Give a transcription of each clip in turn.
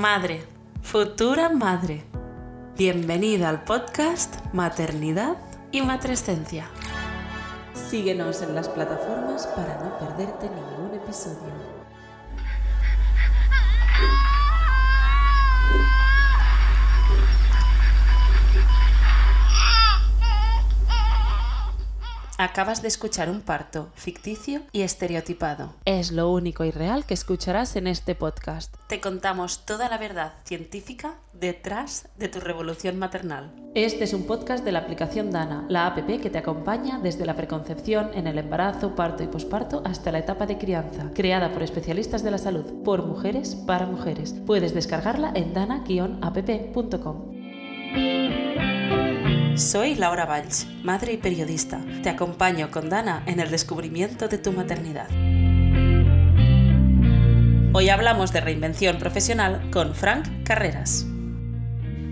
Madre, futura madre. Bienvenida al podcast Maternidad y Matrescencia. Síguenos en las plataformas para no perderte ningún episodio. Acabas de escuchar un parto ficticio y estereotipado. Es lo único y real que escucharás en este podcast. Te contamos toda la verdad científica detrás de tu revolución maternal. Este es un podcast de la aplicación Dana, la app que te acompaña desde la preconcepción, en el embarazo, parto y posparto hasta la etapa de crianza, creada por especialistas de la salud, por mujeres, para mujeres. Puedes descargarla en dana-app.com. Soy Laura Valls, madre y periodista. Te acompaño con Dana en el descubrimiento de tu maternidad. Hoy hablamos de reinvención profesional con Frank Carreras.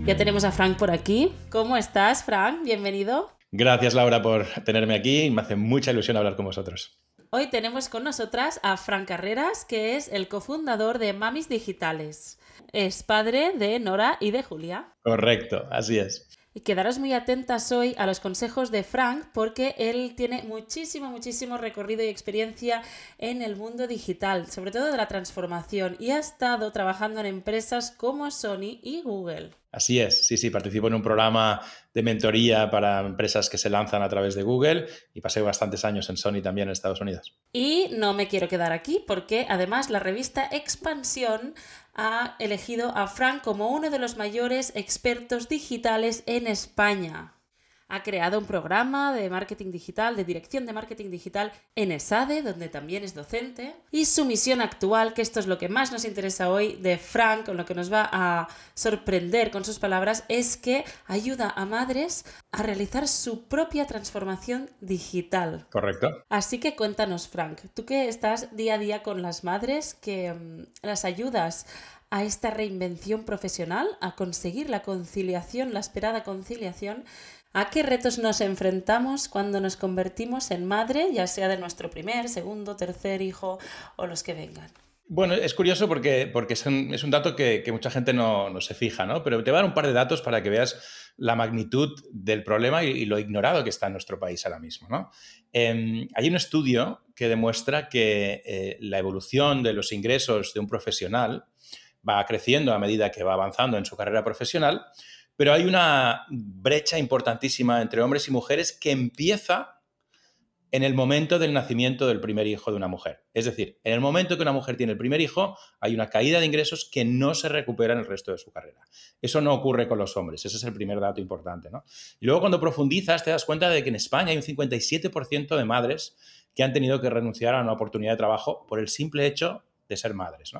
Ya tenemos a Frank por aquí. ¿Cómo estás, Frank? Bienvenido. Gracias, Laura, por tenerme aquí. Me hace mucha ilusión hablar con vosotros. Hoy tenemos con nosotras a Frank Carreras, que es el cofundador de Mamis Digitales. Es padre de Nora y de Julia. Correcto, así es. Y quedaros muy atentas hoy a los consejos de Frank porque él tiene muchísimo, muchísimo recorrido y experiencia en el mundo digital, sobre todo de la transformación, y ha estado trabajando en empresas como Sony y Google. Así es, sí, sí, participo en un programa de mentoría para empresas que se lanzan a través de Google y pasé bastantes años en Sony también en Estados Unidos. Y no me quiero quedar aquí porque además la revista Expansión ha elegido a Frank como uno de los mayores expertos digitales en España ha creado un programa de marketing digital, de dirección de marketing digital en ESADE, donde también es docente. Y su misión actual, que esto es lo que más nos interesa hoy de Frank, con lo que nos va a sorprender con sus palabras, es que ayuda a madres a realizar su propia transformación digital. Correcto. Así que cuéntanos, Frank, tú que estás día a día con las madres, que mm, las ayudas a esta reinvención profesional, a conseguir la conciliación, la esperada conciliación, ¿A qué retos nos enfrentamos cuando nos convertimos en madre, ya sea de nuestro primer, segundo, tercer hijo o los que vengan? Bueno, es curioso porque, porque es, un, dato que, mucha gente no, se fija, ¿no? Pero te voy a dar un par de datos para que veas la magnitud del problema y, lo ignorado que está en nuestro país ahora mismo, ¿no? Em, hay un estudio que demuestra que eh, la evolución de los ingresos de un profesional va creciendo a medida que va avanzando en su carrera profesional, pero hay una brecha importantísima entre hombres y mujeres que empieza en el momento del nacimiento del primer hijo de una mujer. Es decir, en el momento que una mujer tiene el primer hijo, hay una caída de ingresos que no se recupera en el resto de su carrera. Eso no ocurre con los hombres, ese es el primer dato importante. Y luego cuando profundizas te das cuenta de que en España hay un 57% de madres que han tenido que renunciar a una oportunidad de trabajo por el simple hecho de ser madres.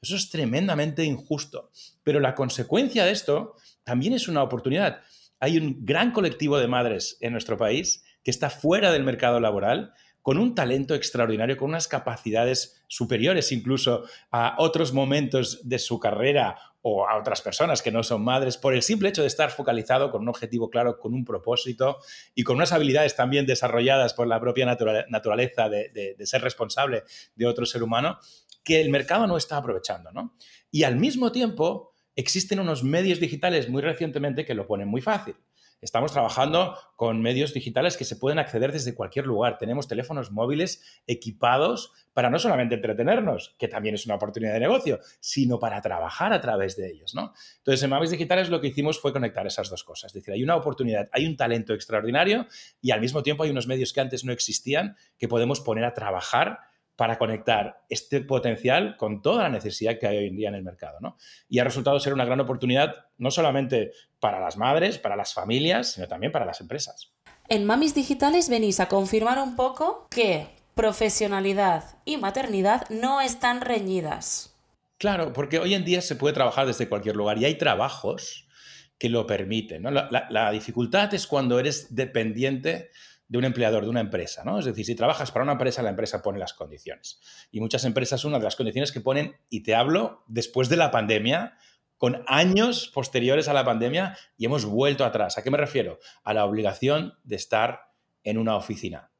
Eso es tremendamente injusto. Pero la consecuencia de esto también es una oportunidad. Hay un gran colectivo de madres en nuestro país que está fuera del mercado laboral con un talento extraordinario, con unas capacidades superiores incluso a otros momentos de su carrera o a otras personas que no son madres, por el simple hecho de estar focalizado con un objetivo claro, con un propósito y con unas habilidades también desarrolladas por la propia naturaleza de, de ser responsable de otro ser humano, que el mercado no está aprovechando. ¿no? Y al mismo tiempo, existen unos medios digitales muy recientemente que lo ponen muy fácil. Estamos trabajando con medios digitales que se pueden acceder desde cualquier lugar. Tenemos teléfonos móviles equipados para no solamente entretenernos, que también es una oportunidad de negocio, sino para trabajar a través de ellos. ¿no? Entonces, en Mavis Digitales lo que hicimos fue conectar esas dos cosas. Es decir, hay una oportunidad, hay un talento extraordinario y al mismo tiempo hay unos medios que antes no existían que podemos poner a trabajar para conectar este potencial con toda la necesidad que hay hoy en día en el mercado. ¿no? Y ha resultado ser una gran oportunidad no solamente para las madres, para las familias, sino también para las empresas. En Mamis Digitales venís a confirmar un poco que profesionalidad y maternidad no están reñidas. Claro, porque hoy en día se puede trabajar desde cualquier lugar y hay trabajos que lo permiten. La, la dificultad es cuando eres dependiente de un empleador, de una empresa, ¿no? Es decir, si trabajas para una empresa, la empresa pone las condiciones. Y muchas empresas, una de las condiciones que ponen, y te hablo después de la pandemia, con años posteriores a la pandemia, y hemos vuelto atrás. ¿A qué me refiero? A la obligación de estar en una oficina.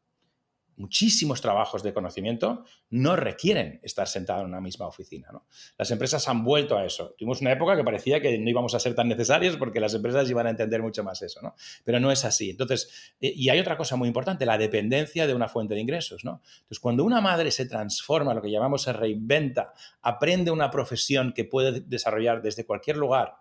Muchísimos trabajos de conocimiento no requieren estar sentado en una misma oficina. ¿no? Las empresas han vuelto a eso. Tuvimos una época que parecía que no íbamos a ser tan necesarios porque las empresas iban a entender mucho más eso, ¿no? pero no es así. Entonces, eh, y hay otra cosa muy importante, la dependencia de una fuente de ingresos. ¿no? Entonces, cuando una madre se transforma, lo que llamamos se reinventa, aprende una profesión que puede desarrollar desde cualquier lugar,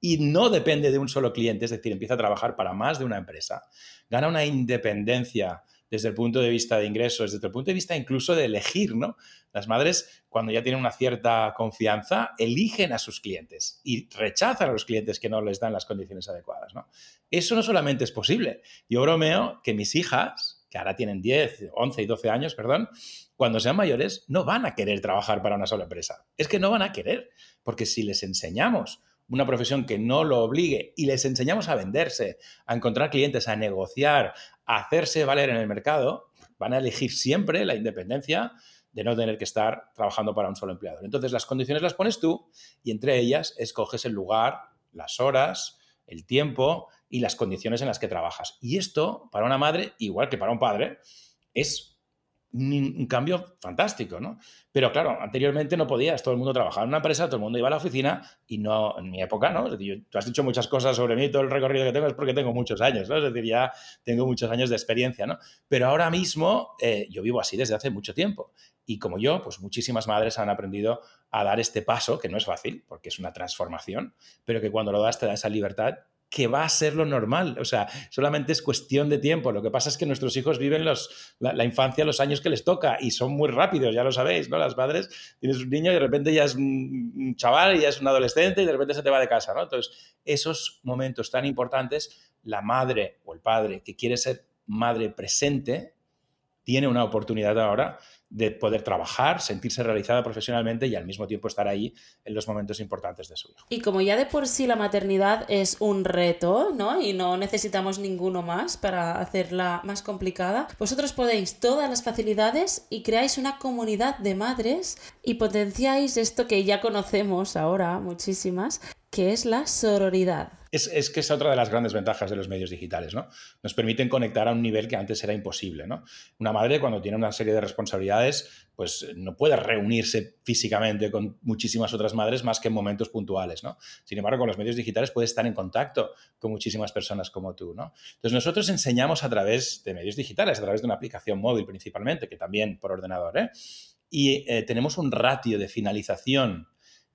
y no depende de un solo cliente, es decir, empieza a trabajar para más de una empresa, gana una independencia desde el punto de vista de ingresos, desde el punto de vista incluso de elegir, ¿no? Las madres, cuando ya tienen una cierta confianza, eligen a sus clientes y rechazan a los clientes que no les dan las condiciones adecuadas, ¿no? Eso no solamente es posible. Yo bromeo que mis hijas, que ahora tienen 10, 11 y 12 años, perdón, cuando sean mayores, no van a querer trabajar para una sola empresa. Es que no van a querer, porque si les enseñamos una profesión que no lo obligue y les enseñamos a venderse, a encontrar clientes, a negociar, a hacerse valer en el mercado, van a elegir siempre la independencia de no tener que estar trabajando para un solo empleador. Entonces las condiciones las pones tú y entre ellas escoges el lugar, las horas, el tiempo y las condiciones en las que trabajas. Y esto, para una madre, igual que para un padre, es un, cambio fantástico, ¿no? Pero claro, anteriormente no podías, todo el mundo trabajaba en una empresa, todo el mundo iba a la oficina y no, en mi época, ¿no? Es decir, tú has dicho muchas cosas sobre mí, todo el recorrido que tengo es porque tengo muchos años, ¿no? Es decir, ya tengo muchos años de experiencia, ¿no? Pero ahora mismo eh, yo vivo así desde hace mucho tiempo. Y como yo, pues muchísimas madres han aprendido a dar este paso, que no es fácil, porque es una transformación, pero que cuando lo das te da esa libertad que va a ser lo normal. O sea, solamente es cuestión de tiempo. Lo que pasa es que nuestros hijos viven los, la, infancia los años que les toca y son muy rápidos, ya lo sabéis, ¿no? Las madres, tienes un niño y de repente ya es un chaval y ya es un adolescente y de repente se te va de casa, ¿no? Entonces, esos momentos tan importantes, la madre o el padre que quiere ser madre presente, tiene una oportunidad ahora de poder trabajar, sentirse realizada profesionalmente y al mismo tiempo estar ahí en los momentos importantes de su hijo. Y como ya de por sí la maternidad es un reto, ¿no? Y no necesitamos ninguno más para hacerla más complicada, vosotros podéis todas las facilidades y creáis una comunidad de madres y potenciáis esto que ya conocemos ahora, muchísimas, que es la sororidad. Es, que es otra de las grandes ventajas de los medios digitales, ¿no? Nos permiten conectar a un nivel que antes era imposible, ¿no? Una madre cuando tiene una serie de responsabilidades, pues no puede reunirse físicamente con muchísimas otras madres más que en momentos puntuales, ¿no? Sin embargo, con los medios digitales puede estar en contacto con muchísimas personas como tú, ¿no? Entonces nosotros enseñamos a través de medios digitales, a través de una aplicación móvil principalmente, que también por ordenador, ¿eh? Y eh, tenemos un ratio de finalización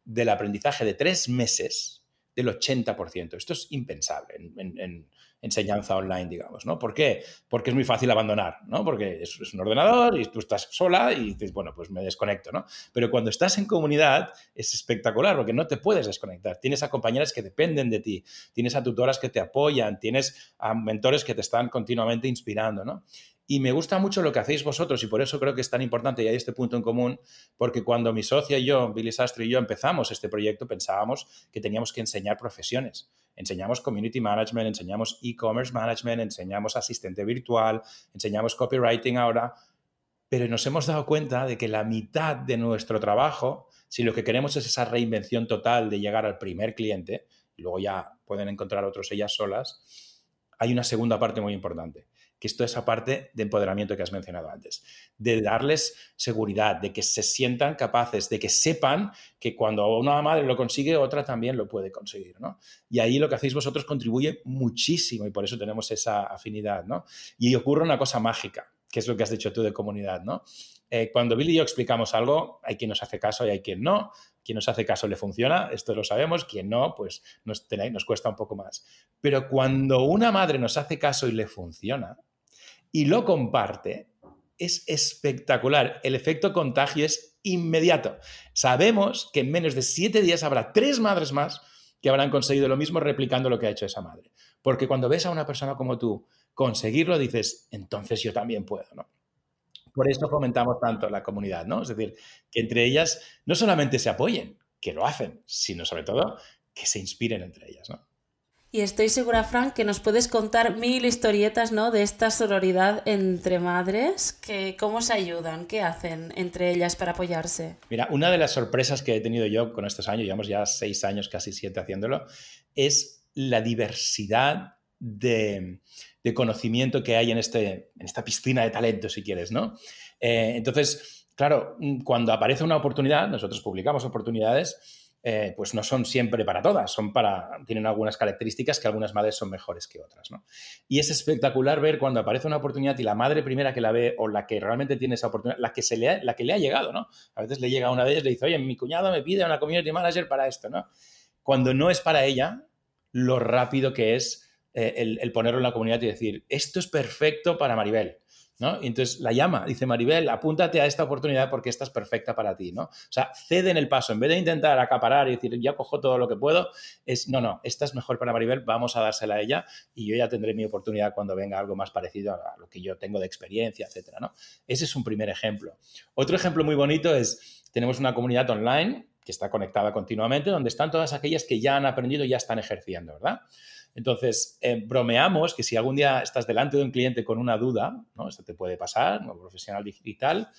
del aprendizaje de tres meses del 80%. Esto es impensable en, enseñanza online, digamos, ¿no? ¿Por qué? Porque es muy fácil abandonar, ¿no? Porque es, un ordenador y tú estás sola y dices, bueno, pues me desconecto, ¿no? Pero cuando estás en comunidad es espectacular porque no te puedes desconectar. Tienes a compañeras que dependen de ti, tienes a tutoras que te apoyan, tienes a mentores que te están continuamente inspirando, ¿no? Y me gusta mucho lo que hacéis vosotros y por eso creo que es tan importante y hay este punto en común, porque cuando mi socia y yo, Billy Sastre y yo empezamos este proyecto, pensábamos que teníamos que enseñar profesiones. Enseñamos community management, enseñamos e-commerce management, enseñamos asistente virtual, enseñamos copywriting ahora, pero nos hemos dado cuenta de que la mitad de nuestro trabajo, si lo que queremos es esa reinvención total de llegar al primer cliente, y luego ya pueden encontrar otros ellas solas, hay una segunda parte muy importante que es esa parte de empoderamiento que has mencionado antes, de darles seguridad, de que se sientan capaces, de que sepan que cuando una madre lo consigue, otra también lo puede conseguir, ¿no? Y ahí lo que hacéis vosotros contribuye muchísimo y por eso tenemos esa afinidad, ¿no? Y ocurre una cosa mágica, que es lo que has dicho tú de comunidad, ¿no? Eh, cuando Billy y yo explicamos algo, hay quien nos hace caso y hay quien no. Quien nos hace caso le funciona, esto lo sabemos. Quien no, pues nos cuesta un poco más. Pero cuando una madre nos hace caso y le funciona, y lo comparte, es espectacular. El efecto contagio es inmediato. Sabemos que en menos de siete días habrá tres madres más que habrán conseguido lo mismo replicando lo que ha hecho esa madre. Porque cuando ves a una persona como tú conseguirlo, dices, entonces yo también puedo, ¿no? Por eso fomentamos tanto la comunidad, ¿no? Es decir, que entre ellas no solamente se apoyen, que lo hacen, sino sobre todo que se inspiren entre ellas, ¿no? Y estoy segura, Frank, que nos puedes contar mil historietas, ¿no? De esta sororidad entre madres, que cómo se ayudan, qué hacen entre ellas para apoyarse. Mira, una de las sorpresas que he tenido yo con estos años, llevamos ya seis años, casi siete haciéndolo, es la diversidad de, conocimiento que hay en, este, en esta piscina de talento, si quieres, ¿no? Eh, entonces, claro, cuando aparece una oportunidad, nosotros publicamos oportunidades, eh, pues no son siempre para todas, son para, tienen algunas características que algunas madres son mejores que otras. ¿no? Y es espectacular ver cuando aparece una oportunidad y la madre primera que la ve o la que realmente tiene esa oportunidad, la que, se le, ha, la que le ha llegado, ¿no? A veces le llega una de ellas y le dice, oye, mi cuñado me pide una community manager para esto, ¿no? Cuando no es para ella, lo rápido que es eh, el, el ponerlo en la comunidad y decir, esto es perfecto para Maribel y entonces la llama, dice Maribel, apúntate a esta oportunidad porque esta es perfecta para ti, ¿no? O sea, cede en el paso, en vez de intentar acaparar y decir, ya cojo todo lo que puedo, es, no, no, esta es mejor para Maribel, vamos a dársela a ella y yo ya tendré mi oportunidad cuando venga algo más parecido a lo que yo tengo de experiencia, etcétera, ¿no? Ese es un primer ejemplo. Otro ejemplo muy bonito es, tenemos una comunidad online que está conectada continuamente, donde están todas aquellas que ya han aprendido y ya están ejerciendo, ¿verdad? Entonces, eh, bromeamos que si algún día estás delante de un cliente con una duda, ¿no? Esto te puede pasar, como profesional digital,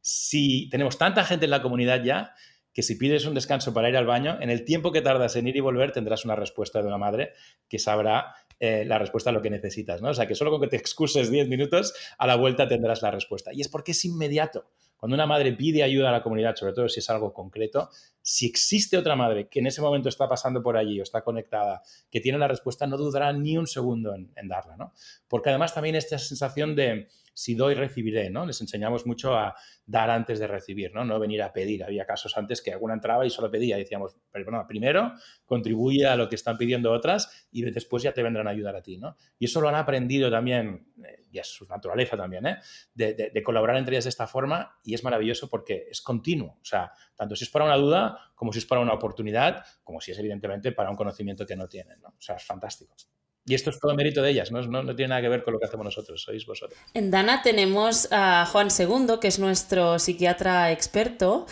si tenemos tanta gente en la comunidad ya, que si pides un descanso para ir al baño, en el tiempo que tardas en ir y volver tendrás una respuesta de una madre que sabrá eh, la respuesta a lo que necesitas, ¿no? O sea, que solo con que te excuses 10 minutos, a la vuelta tendrás la respuesta. Y es porque es inmediato. Cuando una madre pide ayuda a la comunidad, sobre todo si es algo concreto, si existe otra madre que en ese momento está pasando por allí o está conectada, que tiene la respuesta, no dudará ni un segundo en, darla, ¿no? Porque además también esta sensación de si doy, recibiré, ¿no? Les enseñamos mucho a dar antes de recibir, ¿no? No venir a pedir. Había casos antes que alguna entraba y solo pedía. Decíamos, pero bueno, primero contribuye a lo que están pidiendo otras y después ya te vendrán a ayudar a ti, ¿no? Y eso lo han aprendido también, eh, y es su naturaleza también, ¿eh? De, de, colaborar entre ellas de esta forma y es maravilloso porque es continuo. O sea, tanto si es para una duda como si es para una oportunidad, como si es evidentemente para un conocimiento que no tienen, ¿no? O sea, es fantástico. Y esto es todo mérito de ellas, ¿no? No, tiene nada que ver con lo que hacemos nosotros, sois vosotros. En Dana tenemos a Juan II, que es nuestro psiquiatra experto,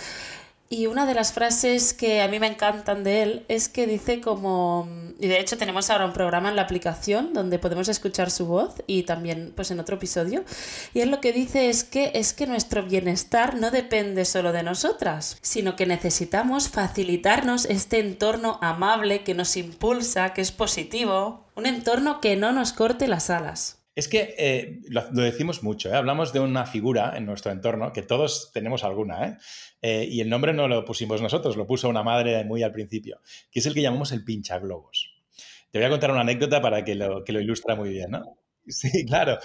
y una de las frases que a mí me encantan de él es que dice como, y de hecho tenemos ahora un programa en la aplicación donde podemos escuchar su voz y también pues en otro episodio, y él lo que dice es que es que nuestro bienestar no depende solo de nosotras, sino que necesitamos facilitarnos este entorno amable que nos impulsa, que es positivo, un entorno que no nos corte las alas. Es que eh, lo, decimos mucho, ¿eh? hablamos de una figura en nuestro entorno, que todos tenemos alguna, ¿eh? ¿eh? y el nombre no lo pusimos nosotros, lo puso una madre muy al principio, que es el que llamamos el pinchaglobos. Te voy a contar una anécdota para que lo, que lo muy bien, ¿no? Sí, claro.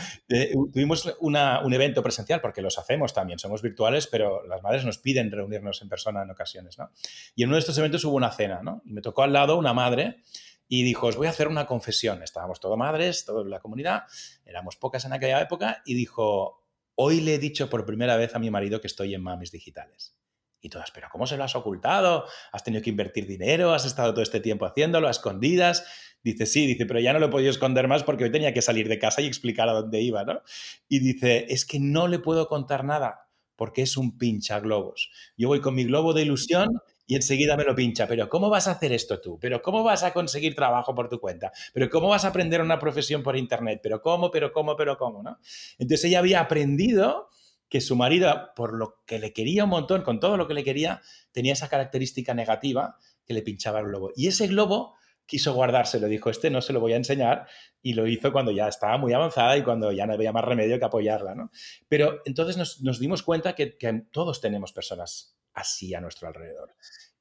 tuvimos un evento presencial, porque los hacemos también, somos virtuales, pero las madres nos piden reunirnos en persona en ocasiones, ¿no? Y en uno de estos eventos hubo una cena, ¿no? Y me tocó al lado una madre y dijo, os voy a hacer una confesión. Estábamos todos madres, toda la comunidad, éramos pocas en aquella época, y dijo, hoy le he dicho por primera vez a mi marido que estoy en mamis digitales. Y todas, pero ¿cómo se lo has ocultado? ¿Has tenido que invertir dinero? ¿Has estado todo este tiempo haciéndolo a escondidas? Dice, sí, dice, pero ya no lo he podido esconder más porque hoy tenía que salir de casa y explicar a dónde iba, ¿no? Y dice, es que no le puedo contar nada porque es un pincha globos. Yo voy con mi globo de ilusión y enseguida me lo pincha. Pero ¿cómo vas a hacer esto tú? ¿Pero cómo vas a conseguir trabajo por tu cuenta? ¿Pero cómo vas a aprender una profesión por internet? ¿Pero cómo? ¿Pero cómo? ¿Pero cómo? ¿no? Entonces ella había aprendido que su marido, por lo que le quería un montón, con todo lo que le quería, tenía esa característica negativa que le pinchaba el globo. Y ese globo quiso guardárselo, dijo, este no se lo voy a enseñar, y lo hizo cuando ya estaba muy avanzada y cuando ya no había más remedio que apoyarla. ¿no? Pero entonces nos, dimos cuenta que, que, todos tenemos personas así a nuestro alrededor.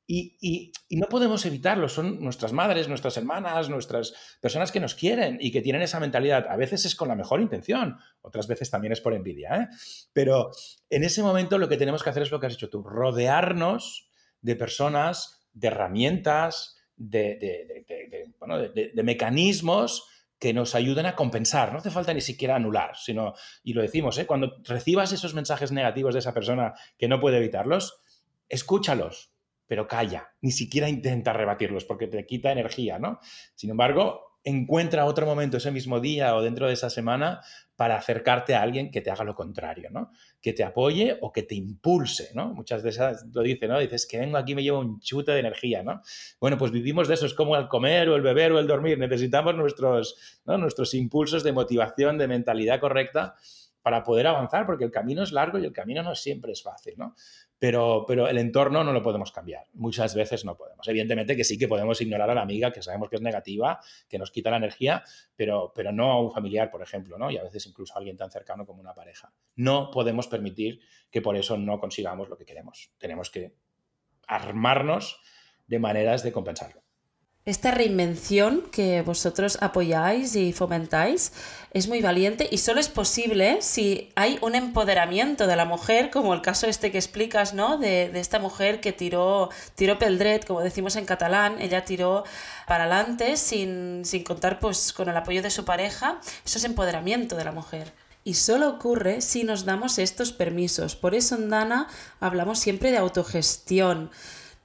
Y, no podemos evitarlo, son nuestras madres, nuestras hermanas, nuestras personas que nos quieren y que tienen esa mentalidad. A veces es con la mejor intención, otras veces también es por envidia. ¿eh? Pero en ese momento lo que tenemos que hacer es lo que has hecho tú, rodearnos de personas, de herramientas, de, de mecanismos que nos ayuden a compensar. No hace falta ni siquiera anular, sino, y lo decimos, ¿eh? cuando recibas esos mensajes negativos de esa persona que no puede evitarlos, escúchalos, pero calla, ni siquiera intenta rebatirlos porque te quita energía, ¿no? Sin embargo, encuentra otro momento ese mismo día o dentro de esa semana para acercarte a alguien que te haga lo contrario, ¿no? Que te apoye o que te impulse, ¿no? Muchas de esas lo dicen, ¿no? Dices que vengo aquí me llevo un chute de energía, ¿no? Bueno, pues vivimos de eso, es como el comer o el beber o el dormir, necesitamos nuestros, nuestros impulsos de motivación, de mentalidad correcta para poder avanzar, porque el camino es largo y el camino no siempre es fácil, ¿no? Pero, pero el entorno no lo podemos cambiar. Muchas veces no podemos. Evidentemente que sí que podemos ignorar a la amiga que sabemos que es negativa, que nos quita la energía, pero, pero no a un familiar, por ejemplo, ¿no? Y a veces incluso a alguien tan cercano como una pareja. No podemos permitir que por eso no consigamos lo que queremos. Tenemos que armarnos de maneras de compensarlo. Esta reinvención que vosotros apoyáis y fomentáis es muy valiente y solo es posible si hay un empoderamiento de la mujer, como el caso este que explicas, ¿no? De, esta mujer que tiró, tiró peldret, como decimos en catalán, ella tiró para adelante sin, sin contar pues, con el apoyo de su pareja. Eso es empoderamiento de la mujer. Y solo ocurre si nos damos estos permisos. Por eso en Dana hablamos siempre de autogestión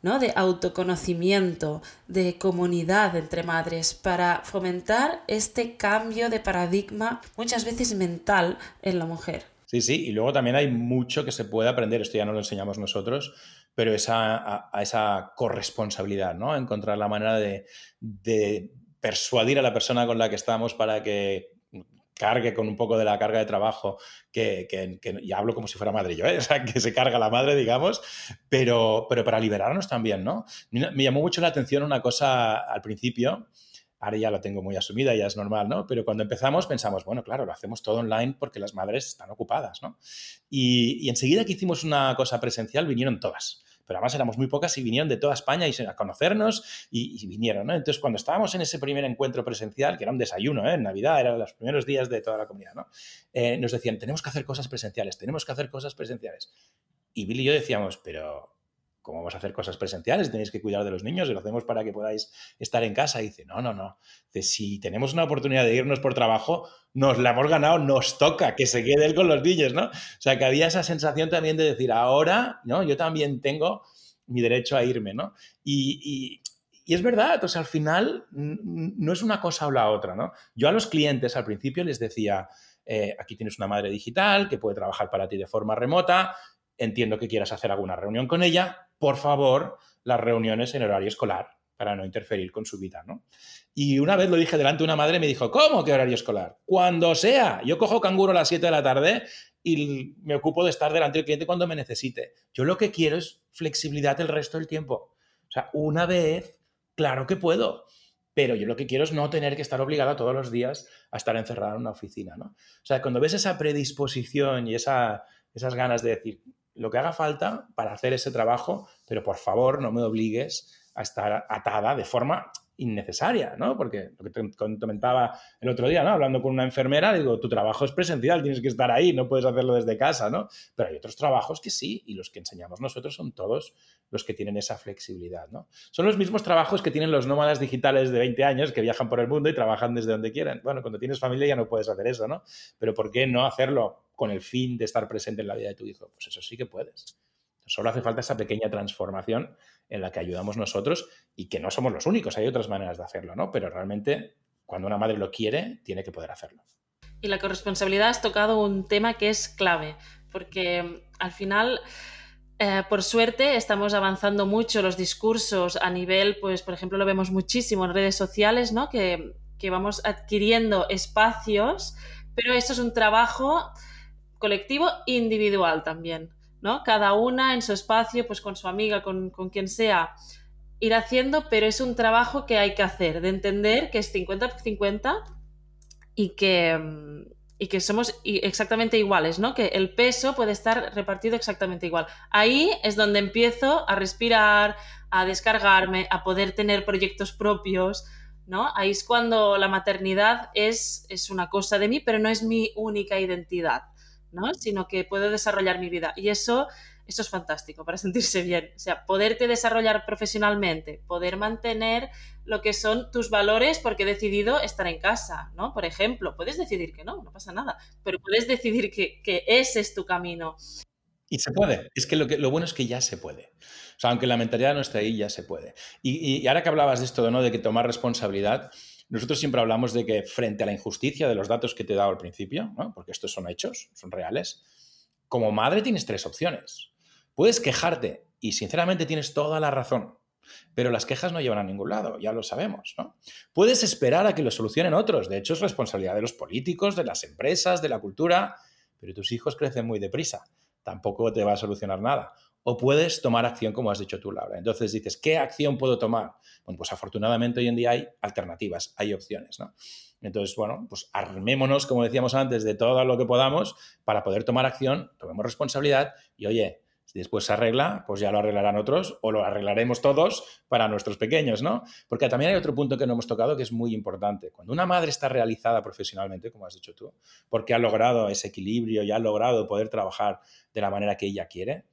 ¿no? de autoconocimiento, de comunidad entre madres, para fomentar este cambio de paradigma, muchas veces mental, en la mujer. Sí, sí, y luego también hay mucho que se puede aprender, esto ya no lo enseñamos nosotros, pero esa, a, esa corresponsabilidad, ¿no? Encontrar la manera de, de persuadir a la persona con la que estamos para que cargue con un poco de la carga de trabajo, que, ya hablo como si fuera madre yo, ¿eh? o sea, que se carga la madre, digamos, pero, pero para liberarnos también, ¿no? Me llamó mucho la atención una cosa al principio, ahora ya lo tengo muy asumida, ya es normal, ¿no? Pero cuando empezamos pensamos, bueno, claro, lo hacemos todo online porque las madres están ocupadas, ¿no? Y, y enseguida que hicimos una cosa presencial vinieron todas pero además éramos muy pocas y vinieron de toda España y a conocernos y, vinieron, ¿no? Entonces, cuando estábamos en ese primer encuentro presencial, que era un desayuno, ¿eh? En Navidad, eran los primeros días de toda la comunidad, ¿no? Eh, nos decían, tenemos que hacer cosas presenciales, tenemos que hacer cosas presenciales. Y Bill y yo decíamos, pero ¿cómo vamos a hacer cosas presenciales? Tenéis que cuidar de los niños y lo hacemos para que podáis estar en casa. Y dice, no, no, no. Dice, si tenemos una oportunidad de irnos por trabajo, nos la hemos ganado, nos toca que se quede él con los niños, ¿no? O sea, que había esa sensación también de decir, ahora, ¿no? Yo también tengo mi derecho a irme, ¿no? Y, es verdad, o sea, al final no es una cosa o la otra, ¿no? Yo a los clientes al principio les decía, eh, aquí tienes una madre digital que puede trabajar para ti de forma remota, entiendo que quieras hacer alguna reunión con ella, por favor, las reuniones en horario escolar para no interferir con su vida, ¿no? Y una vez lo dije delante de una madre me dijo, ¿cómo que horario escolar? Cuando sea. Yo cojo canguro a las 7 de la tarde y me ocupo de estar delante del cliente cuando me necesite. Yo lo que quiero es flexibilidad el resto del tiempo. O sea, una vez, claro que puedo, pero yo lo que quiero es no tener que estar obligado todos los días a estar encerrado en una oficina, ¿no? O sea, cuando ves esa predisposición y esa, esas ganas de decir, lo que haga falta para hacer ese trabajo, pero por favor no me obligues a estar atada de forma innecesaria, ¿no? Porque lo que te comentaba el otro día, ¿no? Hablando con una enfermera, digo, tu trabajo es presencial, tienes que estar ahí, no puedes hacerlo desde casa, ¿no? Pero hay otros trabajos que sí, y los que enseñamos nosotros son todos los que tienen esa flexibilidad, ¿no? Son los mismos trabajos que tienen los nómadas digitales de 20 años que viajan por el mundo y trabajan desde donde quieran. Bueno, cuando tienes familia ya no puedes hacer eso, ¿no? Pero ¿por qué no hacerlo con el fin de estar presente en la vida de tu hijo? Pues eso sí que puedes. Solo hace falta esa pequeña transformación en la que ayudamos nosotros y que no somos los únicos, hay otras maneras de hacerlo, ¿no? Pero realmente cuando una madre lo quiere, tiene que poder hacerlo. Y la corresponsabilidad has tocado un tema que es clave, porque mm, al final... Eh, por suerte estamos avanzando mucho los discursos a nivel, pues por ejemplo lo vemos muchísimo en redes sociales, ¿no? Que, que vamos adquiriendo espacios, pero eso es un trabajo colectivo individual también. ¿No? Cada una en su espacio, pues con su amiga, con, quien sea, ir haciendo, pero es un trabajo que hay que hacer, de entender que es 50-50 y que, y que somos exactamente iguales, ¿no? Que el peso puede estar repartido exactamente igual. Ahí es donde empiezo a respirar, a descargarme, a poder tener proyectos propios, ¿no? Ahí es cuando la maternidad es, es una cosa de mí, pero no es mi única identidad. ¿No? Sino que puedo desarrollar mi vida. Y eso, eso es fantástico para sentirse bien. O sea, poderte desarrollar profesionalmente, poder mantener lo que son tus valores porque he decidido estar en casa, ¿no? Por ejemplo, puedes decidir que no, no pasa nada, pero puedes decidir que, ese es tu camino. Y se puede. Es que lo, que lo bueno es que ya se puede. O sea, aunque la mentalidad no esté ahí, ya se puede. Y, y ahora que hablabas de esto, ¿no? De que tomar responsabilidad, nosotros siempre hablamos de que frente a la injusticia de los datos que te he dado al principio, porque estos son hechos, son reales, como madre tienes tres opciones. Puedes quejarte y sinceramente tienes toda la razón, pero las quejas no llevan a ningún lado, ya lo sabemos. ¿no? Puedes esperar a que lo solucionen otros, de hecho es responsabilidad de los políticos, de las empresas, de la cultura, pero tus hijos crecen muy deprisa, tampoco te va a solucionar nada. O puedes tomar acción como has dicho tú, Laura. Entonces dices, ¿qué acción puedo tomar? Bueno, pues afortunadamente hoy en día hay alternativas, hay opciones, ¿no? Entonces, bueno, pues armémonos, como decíamos antes, de todo lo que podamos para poder tomar acción, tomemos responsabilidad y, oye, si después se arregla, pues ya lo arreglarán otros o lo arreglaremos todos para nuestros pequeños, ¿no? Porque también hay otro punto que no hemos tocado que es muy importante. Cuando una madre está realizada profesionalmente, como has dicho tú, porque ha logrado ese equilibrio y ha logrado poder trabajar de la manera que ella quiere,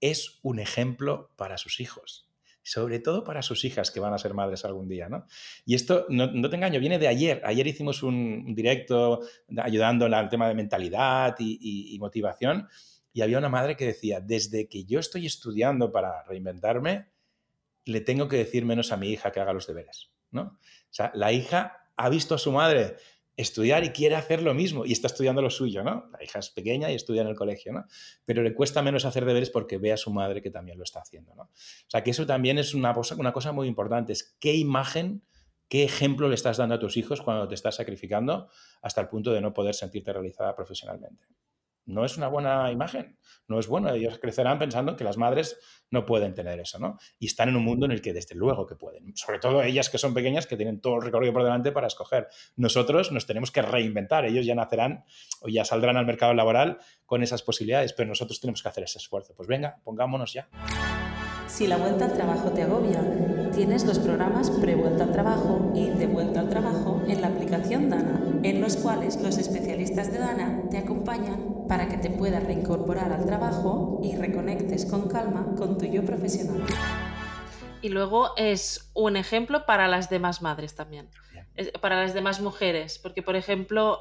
es un ejemplo para sus hijos. Sobre todo para sus hijas que van a ser madres algún día, ¿no? Y esto, no, te engaño, viene de ayer. Ayer hicimos un directo ayudando al tema de mentalidad y, motivación. Y había una madre que decía, desde que yo estoy estudiando para reinventarme, le tengo que decir menos a mi hija que haga los deberes, ¿no? O sea, la hija ha visto a su madre estudiar y quiere hacer lo mismo y está estudiando lo suyo, ¿no? La hija es pequeña y estudia en el colegio, ¿no? Pero le cuesta menos hacer deberes porque ve a su madre que también lo está haciendo, ¿no? O sea, que eso también es una cosa, una cosa muy importante, es qué imagen, qué ejemplo le estás dando a tus hijos cuando te estás sacrificando hasta el punto de no poder sentirte realizada profesionalmente no es una buena imagen, no es bueno. Ellos crecerán pensando que las madres no pueden tener eso, ¿no? Y están en un mundo en el que desde luego que pueden. Sobre todo ellas que son pequeñas, que tienen todo el recorrido por delante para escoger. Nosotros nos tenemos que reinventar. Ellos ya nacerán o ya saldrán al mercado laboral con esas posibilidades, pero nosotros tenemos que hacer ese esfuerzo. Pues venga, pongámonos ya. Si la vuelta al trabajo te agobia, tienes los programas Pre-Vuelta al Trabajo y De Vuelta al Trabajo en la aplicación Dana, en los cuales los especialistas de Dana te acompañan para que te puedas reincorporar al trabajo y reconectes con calma con tu yo profesional. Y luego es un ejemplo para las demás madres también para las demás mujeres. Porque, por ejemplo,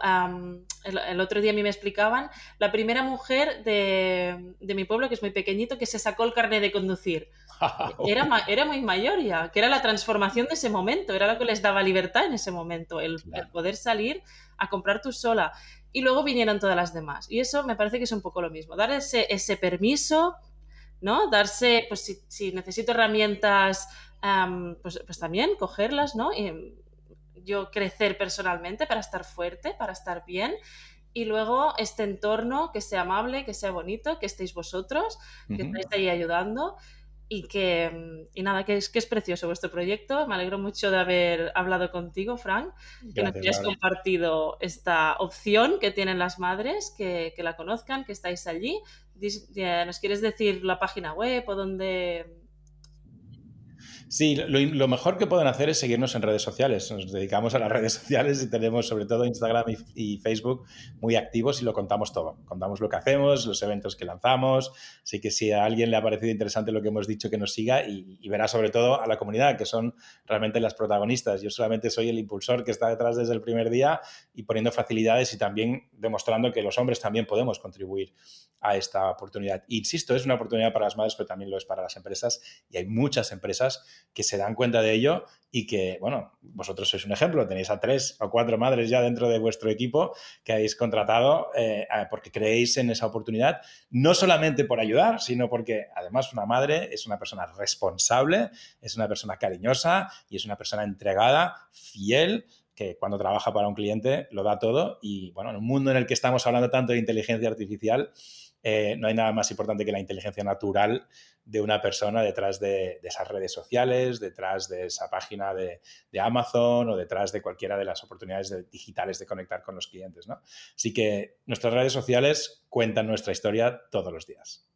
el, otro día a mí me explicaban la primera mujer de, mi pueblo, que es muy pequeñito, que se sacó el carnet de conducir. Era, era muy mayor ya, que era la transformación de ese momento, era lo que les daba libertad en ese momento, el, poder salir a comprar tú sola. Y luego vinieron todas las demás. Y eso me parece que es un poco lo mismo, dar ese, ese permiso, ¿no? Darse, pues si, si necesito herramientas, pues, pues, también cogerlas, ¿no? Y, yo crecer personalmente, para estar fuerte, para estar bien. Y luego este entorno que sea amable, que sea bonito, que estéis vosotros, que estáis ahí ayudando y que y nada, que es, que es precioso vuestro proyecto. Me alegro mucho de haber hablado contigo, Frank, que nos hayas compartido esta opción que tienen las madres, que, que la conozcan, que estáis allí. ¿Nos quieres decir la página web o dónde, Sí, lo, mejor que pueden hacer es seguirnos en redes sociales. Nos dedicamos a las redes sociales y tenemos sobre todo Instagram y, Facebook muy activos y lo contamos todo. Contamos lo que hacemos, los eventos que lanzamos. Así que si a alguien le ha parecido interesante lo que hemos dicho, que nos siga y, y verá sobre todo a la comunidad, que son realmente las protagonistas. Yo solamente soy el impulsor que está detrás desde el primer día y poniendo facilidades y también demostrando que los hombres también podemos contribuir a esta oportunidad. Insisto, es una oportunidad para las madres, pero también lo es para las empresas y hay muchas empresas que se dan cuenta de ello y que, bueno, vosotros sois un ejemplo, tenéis a tres o cuatro madres ya dentro de vuestro equipo que habéis contratado eh, porque creéis en esa oportunidad, no solamente por ayudar, sino porque además una madre es una persona responsable, es una persona cariñosa y es una persona entregada, fiel que cuando trabaja para un cliente lo da todo y bueno, en un mundo en el que estamos hablando tanto de inteligencia artificial, eh, no hay nada más importante que la inteligencia natural de una persona detrás de, esas redes sociales, detrás de esa página de, Amazon o detrás de cualquiera de las oportunidades digitales de conectar con los clientes. ¿no? Así que nuestras redes sociales cuentan nuestra historia todos los días.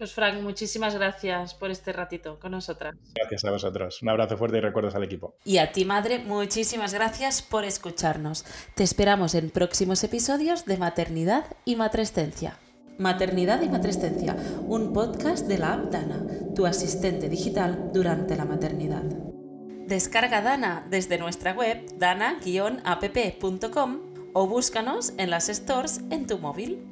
Pues Frank, muchísimas gracias por este ratito con nosotras. Gracias a vosotros. Un abrazo fuerte y recuerdos al equipo. Y a ti, madre, muchísimas gracias por escucharnos. Te esperamos en próximos episodios de Maternidad y Matrescencia. Maternidad y Matrescencia, un podcast de la app Dana, tu asistente digital durante la maternidad. Descarga Dana desde nuestra web dana-app.com o búscanos en las stores en tu móvil.